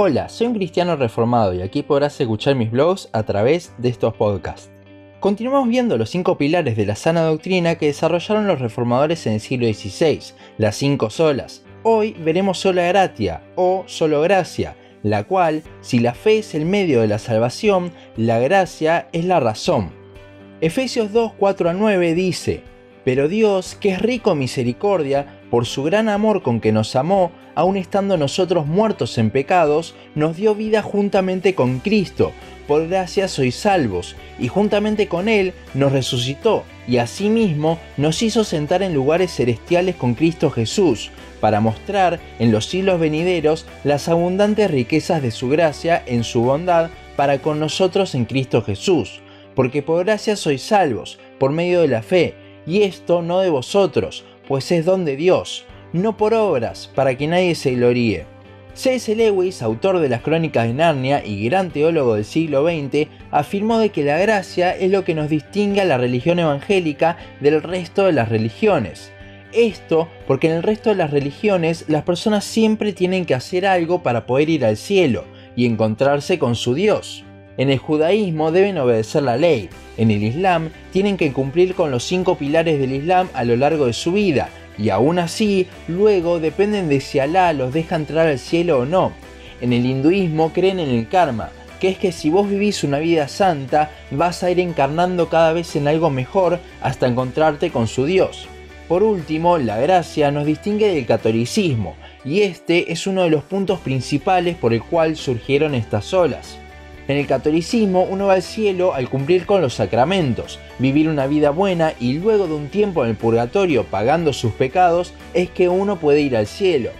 Hola, soy un cristiano reformado y aquí podrás escuchar mis blogs a través de estos podcasts. Continuamos viendo los cinco pilares de la sana doctrina que desarrollaron los reformadores en el siglo XVI, las cinco solas. Hoy veremos sola gratia o solo gracia, la cual, si la fe es el medio de la salvación, la gracia es la razón. Efesios 2, 4 a 9 dice, Pero Dios, que es rico en misericordia, por su gran amor con que nos amó, aun estando nosotros muertos en pecados, nos dio vida juntamente con Cristo. Por gracia sois salvos, y juntamente con Él nos resucitó, y asimismo nos hizo sentar en lugares celestiales con Cristo Jesús, para mostrar en los siglos venideros las abundantes riquezas de su gracia en su bondad para con nosotros en Cristo Jesús. Porque por gracia sois salvos, por medio de la fe, y esto no de vosotros, pues es don de Dios no por obras, para que nadie se gloríe. C.S. Lewis, autor de las Crónicas de Narnia y gran teólogo del siglo XX, afirmó de que la gracia es lo que nos distingue a la religión evangélica del resto de las religiones. Esto porque en el resto de las religiones las personas siempre tienen que hacer algo para poder ir al cielo y encontrarse con su Dios. En el judaísmo deben obedecer la ley, en el islam tienen que cumplir con los cinco pilares del islam a lo largo de su vida, y aún así, luego dependen de si Alá los deja entrar al cielo o no. En el hinduismo creen en el karma, que es que si vos vivís una vida santa, vas a ir encarnando cada vez en algo mejor hasta encontrarte con su Dios. Por último, la gracia nos distingue del catolicismo, y este es uno de los puntos principales por el cual surgieron estas olas. En el catolicismo uno va al cielo al cumplir con los sacramentos, vivir una vida buena y luego de un tiempo en el purgatorio pagando sus pecados es que uno puede ir al cielo.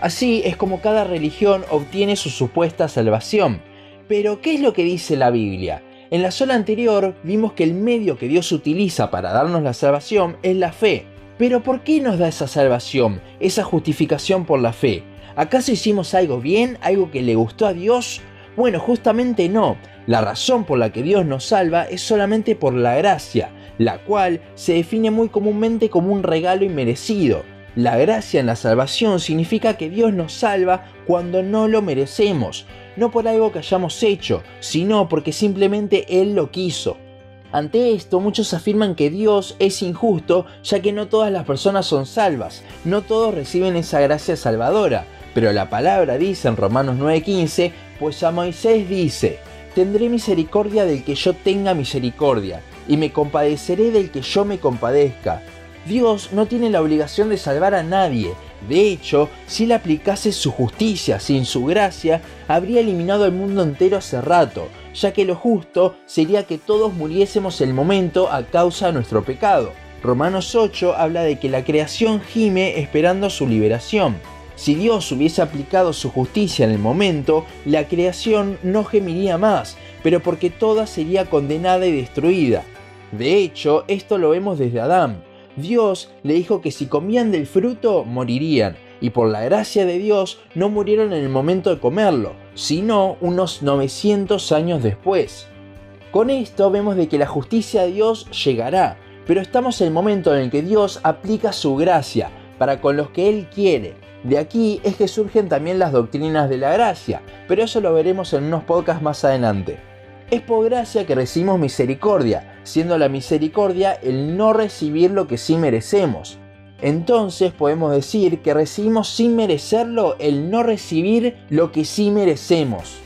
Así es como cada religión obtiene su supuesta salvación. Pero, ¿qué es lo que dice la Biblia? En la sola anterior vimos que el medio que Dios utiliza para darnos la salvación es la fe. Pero ¿por qué nos da esa salvación, esa justificación por la fe? ¿Acaso hicimos algo bien, algo que le gustó a Dios? Bueno, justamente no. La razón por la que Dios nos salva es solamente por la gracia, la cual se define muy comúnmente como un regalo inmerecido. La gracia en la salvación significa que Dios nos salva cuando no lo merecemos, no por algo que hayamos hecho, sino porque simplemente Él lo quiso. Ante esto, muchos afirman que Dios es injusto, ya que no todas las personas son salvas, no todos reciben esa gracia salvadora, pero la palabra dice en Romanos 9:15 pues a Moisés dice, tendré misericordia del que yo tenga misericordia, y me compadeceré del que yo me compadezca. Dios no tiene la obligación de salvar a nadie. De hecho, si él aplicase su justicia sin su gracia, habría eliminado al mundo entero hace rato, ya que lo justo sería que todos muriésemos el momento a causa de nuestro pecado. Romanos 8 habla de que la creación gime esperando su liberación. Si Dios hubiese aplicado su justicia en el momento, la creación no gemiría más, pero porque toda sería condenada y destruida. De hecho, esto lo vemos desde Adán. Dios le dijo que si comían del fruto, morirían, y por la gracia de Dios no murieron en el momento de comerlo, sino unos 900 años después. Con esto vemos de que la justicia de Dios llegará, pero estamos en el momento en el que Dios aplica su gracia para con los que Él quiere, de aquí es que surgen también las doctrinas de la gracia, pero eso lo veremos en unos podcasts más adelante. Es por gracia que recibimos misericordia, siendo la misericordia el no recibir lo que sí merecemos. Entonces podemos decir que recibimos sin merecerlo el no recibir lo que sí merecemos.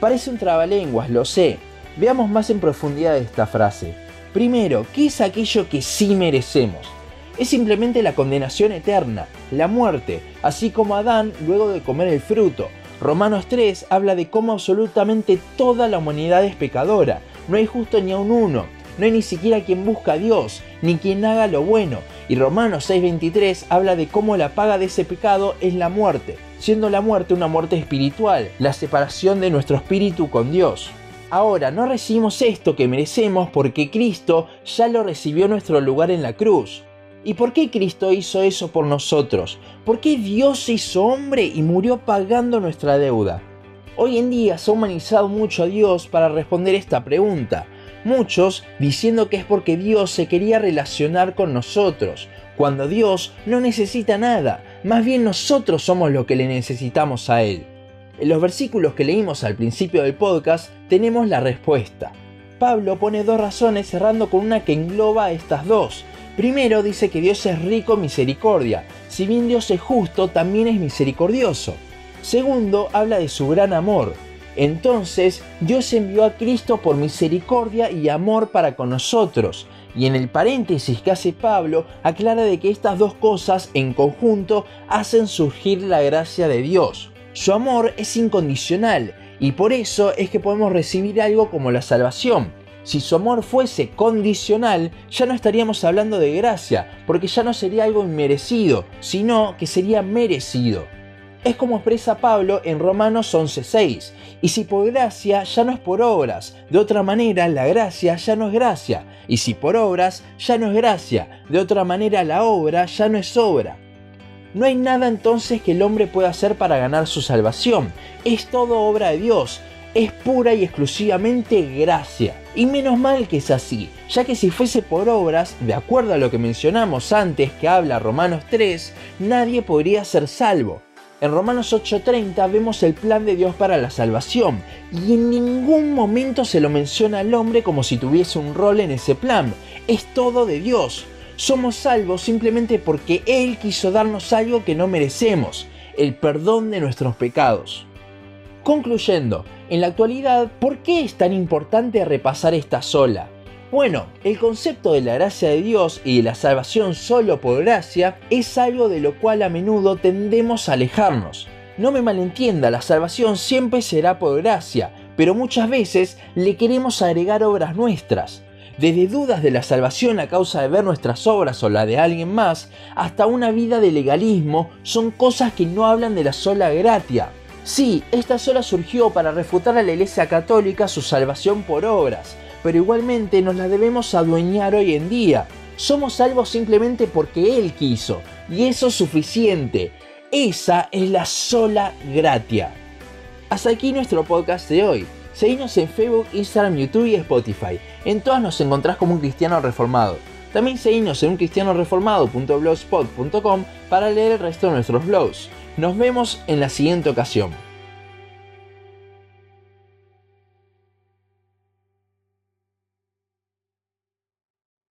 Parece un trabalenguas, lo sé. Veamos más en profundidad esta frase. Primero, ¿qué es aquello que sí merecemos? Es simplemente la condenación eterna, la muerte, así como Adán luego de comer el fruto. Romanos 3 habla de cómo absolutamente toda la humanidad es pecadora, no hay justo ni a un uno, no hay ni siquiera quien busca a Dios, ni quien haga lo bueno. Y Romanos 6:23 habla de cómo la paga de ese pecado es la muerte, siendo la muerte una muerte espiritual, la separación de nuestro espíritu con Dios. Ahora, no recibimos esto que merecemos porque Cristo ya lo recibió nuestro lugar en la cruz. ¿Y por qué Cristo hizo eso por nosotros? ¿Por qué Dios se hizo hombre y murió pagando nuestra deuda? Hoy en día se ha humanizado mucho a Dios para responder esta pregunta. Muchos diciendo que es porque Dios se quería relacionar con nosotros, cuando Dios no necesita nada, más bien nosotros somos lo que le necesitamos a Él. En los versículos que leímos al principio del podcast tenemos la respuesta. Pablo pone dos razones cerrando con una que engloba estas dos. Primero dice que Dios es rico en misericordia. Si bien Dios es justo, también es misericordioso. Segundo, habla de su gran amor. Entonces, Dios envió a Cristo por misericordia y amor para con nosotros. Y en el paréntesis que hace Pablo, aclara de que estas dos cosas en conjunto hacen surgir la gracia de Dios. Su amor es incondicional y por eso es que podemos recibir algo como la salvación. Si su amor fuese condicional, ya no estaríamos hablando de gracia, porque ya no sería algo inmerecido, sino que sería merecido. Es como expresa Pablo en Romanos 11:6, y si por gracia ya no es por obras, de otra manera la gracia ya no es gracia, y si por obras ya no es gracia, de otra manera la obra ya no es obra. No hay nada entonces que el hombre pueda hacer para ganar su salvación. Es todo obra de Dios. Es pura y exclusivamente gracia. Y menos mal que es así, ya que si fuese por obras, de acuerdo a lo que mencionamos antes que habla Romanos 3, nadie podría ser salvo. En Romanos 8:30 vemos el plan de Dios para la salvación y en ningún momento se lo menciona al hombre como si tuviese un rol en ese plan. Es todo de Dios. Somos salvos simplemente porque Él quiso darnos algo que no merecemos, el perdón de nuestros pecados. Concluyendo, en la actualidad, ¿por qué es tan importante repasar esta sola? Bueno, el concepto de la gracia de Dios y de la salvación solo por gracia es algo de lo cual a menudo tendemos a alejarnos. No me malentienda, la salvación siempre será por gracia, pero muchas veces le queremos agregar obras nuestras desde dudas de la salvación a causa de ver nuestras obras o la de alguien más, hasta una vida de legalismo, son cosas que no hablan de la sola gratia. Sí, esta sola surgió para refutar a la Iglesia Católica su salvación por obras, pero igualmente nos la debemos adueñar hoy en día. Somos salvos simplemente porque Él quiso, y eso es suficiente. Esa es la sola gratia. Hasta aquí nuestro podcast de hoy. Seguinos en Facebook, Instagram, YouTube y Spotify. En todas nos encontrás como un cristiano reformado. También seguinos en uncristianoreformado.blogspot.com para leer el resto de nuestros blogs. Nos vemos en la siguiente ocasión.